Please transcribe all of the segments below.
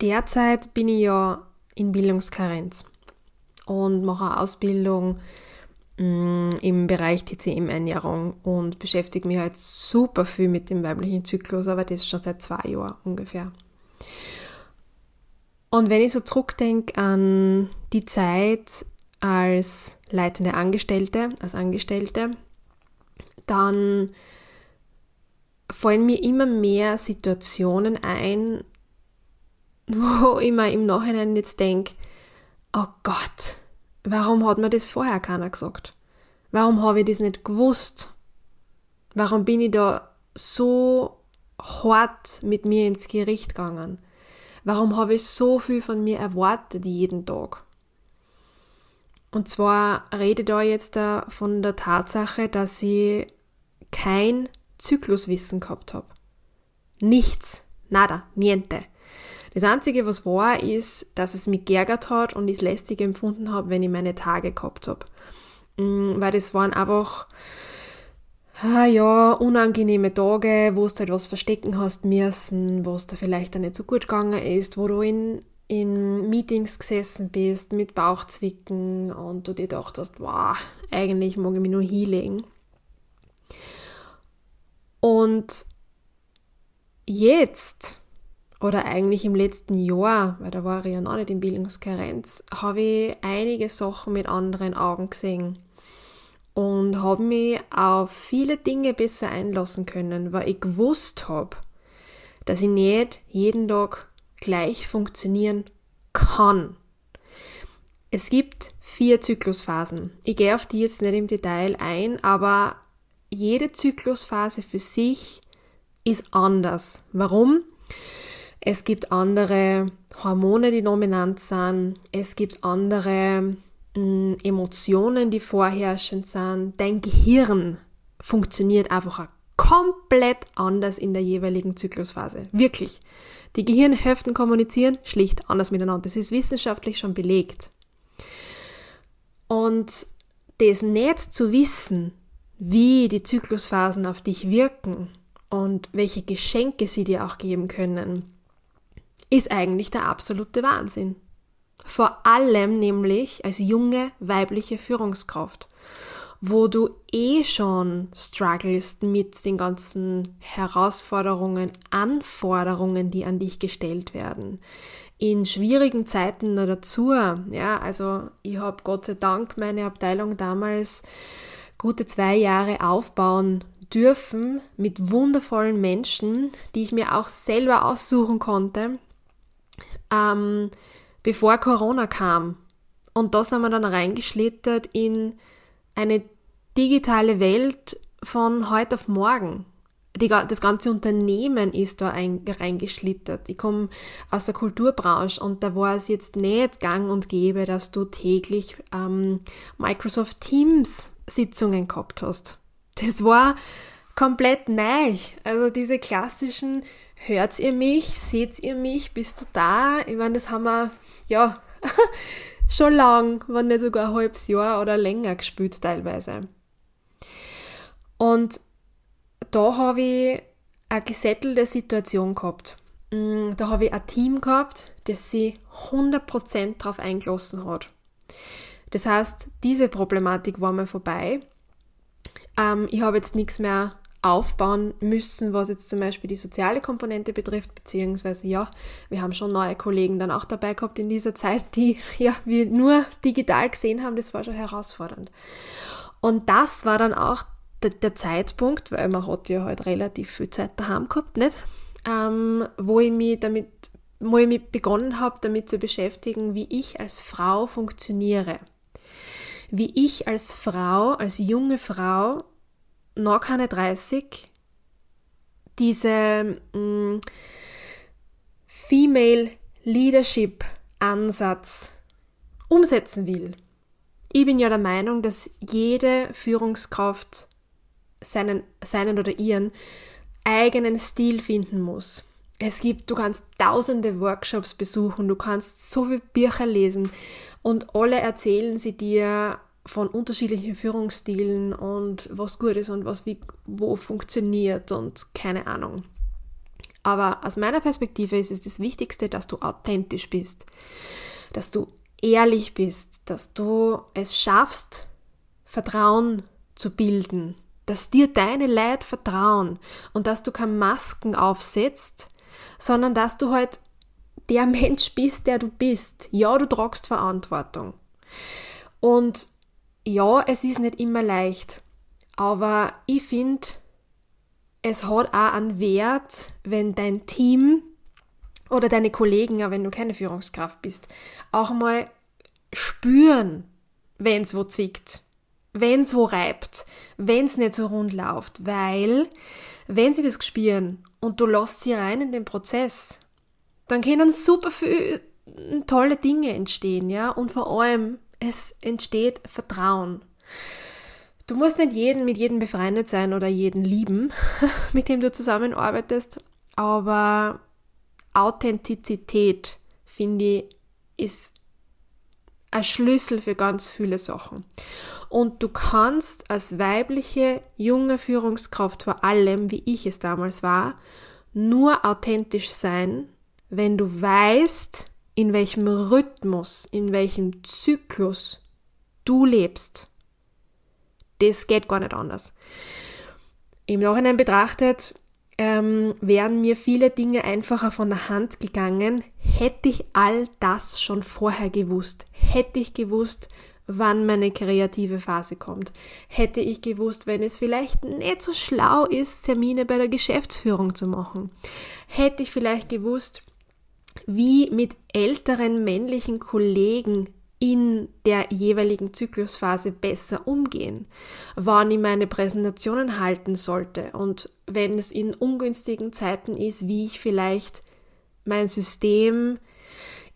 Derzeit bin ich ja in Bildungskarenz und mache eine Ausbildung mm, im Bereich TCM-Ernährung und beschäftige mich halt super viel mit dem weiblichen Zyklus, aber das schon seit zwei Jahren ungefähr. Und wenn ich so zurückdenke an die Zeit als leitende Angestellte, als Angestellte, dann fallen mir immer mehr Situationen ein, wo ich mir im Nachhinein jetzt denke, oh Gott, warum hat mir das vorher keiner gesagt? Warum habe ich das nicht gewusst? Warum bin ich da so hart mit mir ins Gericht gegangen? Warum habe ich so viel von mir erwartet jeden Tag? Und zwar rede da jetzt da von der Tatsache, dass ich kein Zykluswissen gehabt habe. Nichts, nada, niente. Das Einzige, was war, ist, dass es mich geärgert hat und ich es lästig empfunden habe, wenn ich meine Tage gehabt habe. Mm, weil das waren einfach, ah ja, unangenehme Tage, wo du halt was verstecken hast müssen, wo es dir vielleicht auch nicht so gut gegangen ist, wo du in, in Meetings gesessen bist mit Bauchzwicken und du dir gedacht hast, wow, eigentlich mag ich mich nur hinlegen. Und jetzt, oder eigentlich im letzten Jahr, weil da war ich ja noch nicht in Bildungskarenz, habe ich einige Sachen mit anderen Augen gesehen und habe mich auf viele Dinge besser einlassen können, weil ich gewusst habe, dass ich nicht jeden Tag gleich funktionieren kann. Es gibt vier Zyklusphasen. Ich gehe auf die jetzt nicht im Detail ein, aber jede Zyklusphase für sich ist anders. Warum? Es gibt andere Hormone, die dominant sind. Es gibt andere mh, mm, Emotionen, die vorherrschend sind. Dein Gehirn funktioniert einfach komplett anders in der jeweiligen Zyklusphase. Wirklich. Die Gehirnhälften kommunizieren schlicht anders miteinander. Das ist wissenschaftlich schon belegt. Und das nicht zu wissen, wie die Zyklusphasen auf dich wirken und welche Geschenke sie dir auch geben können, ist eigentlich der absolute Wahnsinn. Vor allem nämlich als junge weibliche Führungskraft, wo du eh schon strugglest mit den ganzen Herausforderungen, Anforderungen, die an dich gestellt werden. In schwierigen Zeiten noch dazu. Ja, also ich habe Gott sei Dank meine Abteilung damals gute zwei Jahre aufbauen dürfen mit wundervollen Menschen, die ich mir auch selber aussuchen konnte, ähm, bevor Corona kam. Und da sind wir dann reingeschlittert in eine digitale Welt von heute auf morgen. Die, das ganze Unternehmen ist da ein, reingeschlittert. Ich komme aus der Kulturbranche und da war es jetzt nicht gang und gäbe, dass du täglich ähm, Microsoft Teams Sitzungen gehabt hast. Das war komplett neu. Also diese klassischen, hört ihr mich, seht ihr mich, bist du da? Ich meine, das haben wir, ja, schon lang, wenn nicht sogar ein halbes Jahr oder länger gespielt teilweise. Und da habe ich eine gesettelte Situation gehabt. Mm, da habe ich ein Team gehabt, das sich 100% darauf eingelassen hat. Das heißt, diese Problematik war mal vorbei. Ähm, ich habe jetzt nichts mehr aufbauen müssen, was jetzt zum Beispiel die soziale Komponente betrifft, beziehungsweise ja, wir haben schon neue Kollegen dann auch dabei gehabt in dieser Zeit, die ja wir nur digital gesehen haben, das war schon herausfordernd. Und das war dann auch der, der Zeitpunkt, weil man hat ja halt relativ viel Zeit daheim gehabt, nicht? Ähm, wo ich mich damit wo ich mich begonnen habe, damit zu beschäftigen, wie ich als Frau funktioniere wie ich als Frau, als junge Frau, noch keine 30, diese mh, mm, Female Leadership Ansatz umsetzen will. Ich bin ja der Meinung, dass jede Führungskraft seinen, seinen oder ihren eigenen Stil finden muss. Es gibt, du kannst tausende Workshops besuchen, du kannst so viele Bücher lesen und alle erzählen sie dir von unterschiedlichen Führungsstilen und was gut ist und was wie, wo funktioniert und keine Ahnung. Aber aus meiner Perspektive ist es das Wichtigste, dass du authentisch bist, dass du ehrlich bist, dass du es schaffst, Vertrauen zu bilden, dass dir deine Leid vertrauen und dass du keine Masken aufsetzt, sondern dass du halt der Mensch bist, der du bist. Ja, du tragst Verantwortung. Und ja, es ist nicht immer leicht, aber ich finde, es hat auch einen Wert, wenn dein Team oder deine Kollegen, ja, wenn du keine Führungskraft bist, auch mal spüren, wenn es wo zwickt, wenn es wo reibt, wenn es nicht so rund läuft, weil wenn sie das spüren und du lässt sie rein in den Prozess, dann können super viele tolle Dinge entstehen, ja, und vor allem es entsteht Vertrauen. Du musst nicht jeden mit jedem befreundet sein oder jeden lieben, mit dem du zusammenarbeitest, aber Authentizität, finde ich, ist ein Schlüssel für ganz viele Sachen. Und du kannst als weibliche, junge Führungskraft vor allem, wie ich es damals war, nur authentisch sein, wenn du weißt, in welchem Rhythmus, in welchem Zyklus du lebst. Das geht gar nicht anders. Im Nachhinein betrachtet ähm, wären mir viele Dinge einfacher von der Hand gegangen, hätte ich all das schon vorher gewusst. Hätte ich gewusst, wann meine kreative Phase kommt. Hätte ich gewusst, wenn es vielleicht nicht so schlau ist, Termine bei der Geschäftsführung zu machen. Hätte ich vielleicht gewusst, wie mit älteren männlichen Kollegen in der jeweiligen Zyklusphase besser umgehen, wann ich meine Präsentationen halten sollte und wenn es in ungünstigen Zeiten ist, wie ich vielleicht mein System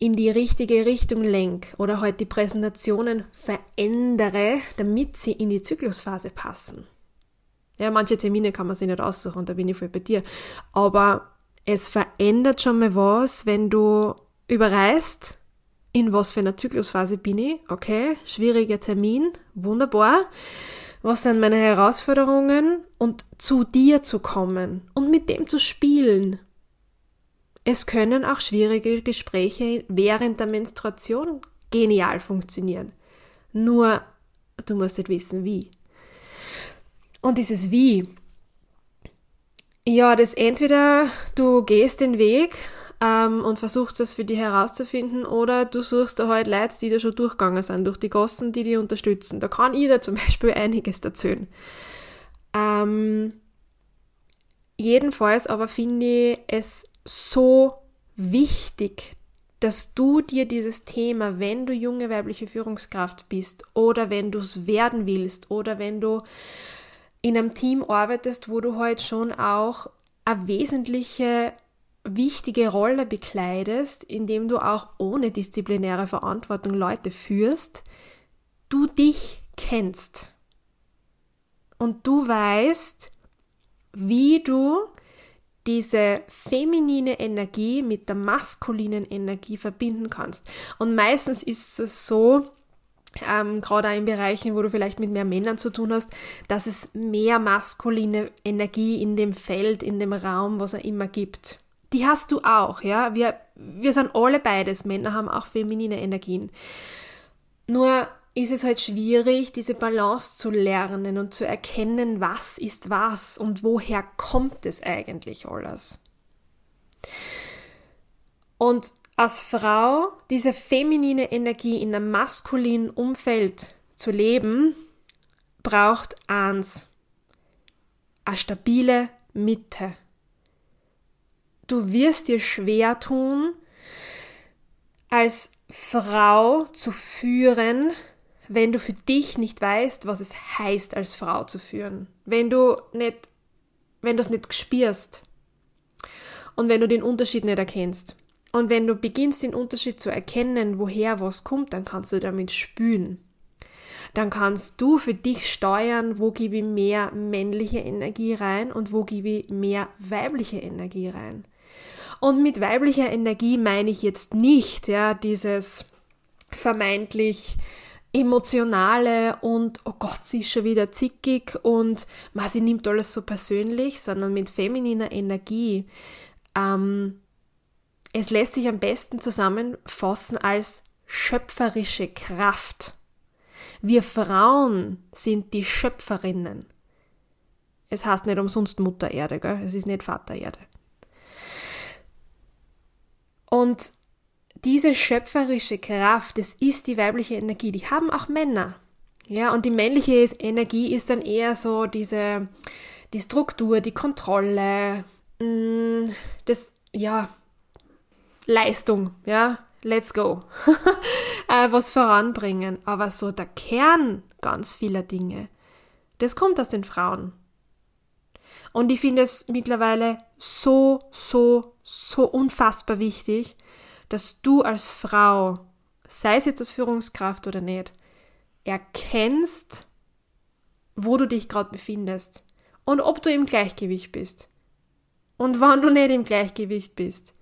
in die richtige Richtung lenke oder heute halt die Präsentationen verändere, damit sie in die Zyklusphase passen. Ja, manche Termine kann man sich nicht aussuchen da bin ich voll bei dir. Aber es verändert schon mal was, wenn du überreist in was für einer Zyklusphase bin ich, okay, schwieriger Termin, wunderbar. Was sind meine Herausforderungen und zu dir zu kommen und mit dem zu spielen. Es können auch schwierige Gespräche während der Menstruation genial funktionieren. Nur, du musst nicht wissen, wie. Und dieses Wie, ja, das entweder du gehst den Weg ähm, und versuchst das für dich herauszufinden oder du suchst da halt Leute, die da schon durchgegangen sind, durch die Gossen, die dich unterstützen. Da kann ich dir zum Beispiel einiges erzählen. Ähm, jedenfalls aber finde ich es so wichtig, dass du dir dieses Thema, wenn du junge weibliche Führungskraft bist oder wenn du es werden willst oder wenn du in einem Team arbeitest, wo du halt schon auch eine wesentliche wichtige Rolle bekleidest, indem du auch ohne disziplinäre Verantwortung Leute führst, du dich kennst. Und du weißt, wie du diese feminine Energie mit der maskulinen Energie verbinden kannst. Und meistens ist es so, ähm, gerade in Bereichen, wo du vielleicht mit mehr Männern zu tun hast, dass es mehr maskuline Energie in dem Feld, in dem Raum, was er immer gibt die hast du auch, ja. Wir, wir sind alle beides. Männer haben auch feminine Energien. Nur ist es halt schwierig, diese Balance zu lernen und zu erkennen, was ist was und woher kommt es eigentlich alles. Und als Frau diese feminine Energie in einem maskulinen Umfeld zu leben, braucht eins, eine stabile Mitte du wirst dir schwer tun, als Frau zu führen, wenn du für dich nicht weißt, was es heißt, als Frau zu führen. Wenn du nicht, wenn du es nicht spürst. Und wenn du den Unterschied nicht erkennst. Und wenn du beginnst, den Unterschied zu erkennen, woher was kommt, dann kannst du damit spüren. Dann kannst du für dich steuern, wo gebe ich mehr männliche Energie rein und wo gebe ich mehr weibliche Energie rein. Und mit weiblicher Energie meine ich jetzt nicht, ja, dieses vermeintlich emotionale und oh Gott, sie ist schon wieder zickig und man, sie nimmt alles so persönlich, sondern mit femininer Energie Ähm, es lässt sich am besten zusammenfassen als schöpferische Kraft. Wir Frauen sind die Schöpferinnen. Es heißt nicht umsonst Mutter Erde, gell? es ist nicht Vater Erde. Und diese schöpferische Kraft, das ist die weibliche Energie, die haben auch Männer. Ja, und die männliche Energie ist dann eher so diese, die Struktur, die Kontrolle, mm, das, ja, Leistung, ja, let's go. Äh, was voranbringen. Aber so der Kern ganz vieler Dinge, das kommt aus den Frauen. Und ich finde es mittlerweile so, so, so unfassbar wichtig, dass du als Frau, sei es jetzt als Führungskraft oder nicht, erkennst, wo du dich gerade befindest und ob du im Gleichgewicht bist. Und wann du nicht im Gleichgewicht bist.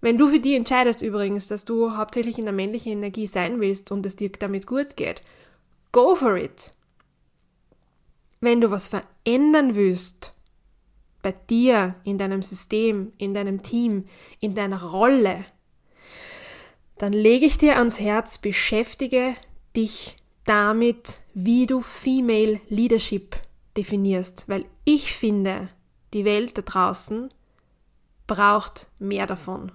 Wenn du für dich entscheidest übrigens, dass du hauptsächlich in der männlichen Energie sein willst und es dir damit gut geht, go for it. Wenn du was verändern willst, bei dir, in deinem System, in deinem Team, in deiner Rolle, dann lege ich dir ans Herz, beschäftige dich damit, wie du Female Leadership definierst, weil ich finde, die Welt da draußen braucht mehr davon.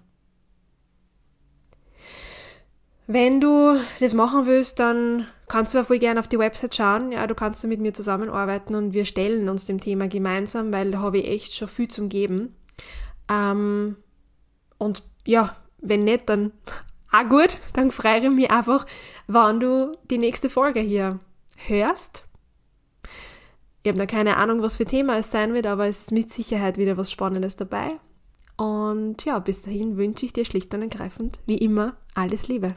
Wenn du das machen willst, dann kannst du auch voll gerne auf die Website schauen. Ja, du kannst mit mir zusammenarbeiten und wir stellen uns dem Thema gemeinsam, weil da habe ich echt schon viel zum Geben. Ähm, und ja, wenn nicht, dann auch gut, dann freue ich mich einfach, wann du die nächste Folge hier hörst. Ich habe noch keine Ahnung, was für Thema es sein wird, aber es ist mit Sicherheit wieder was Spannendes dabei. Und ja, bis dahin wünsche ich dir schlicht und ergreifend, wie immer, alles Liebe.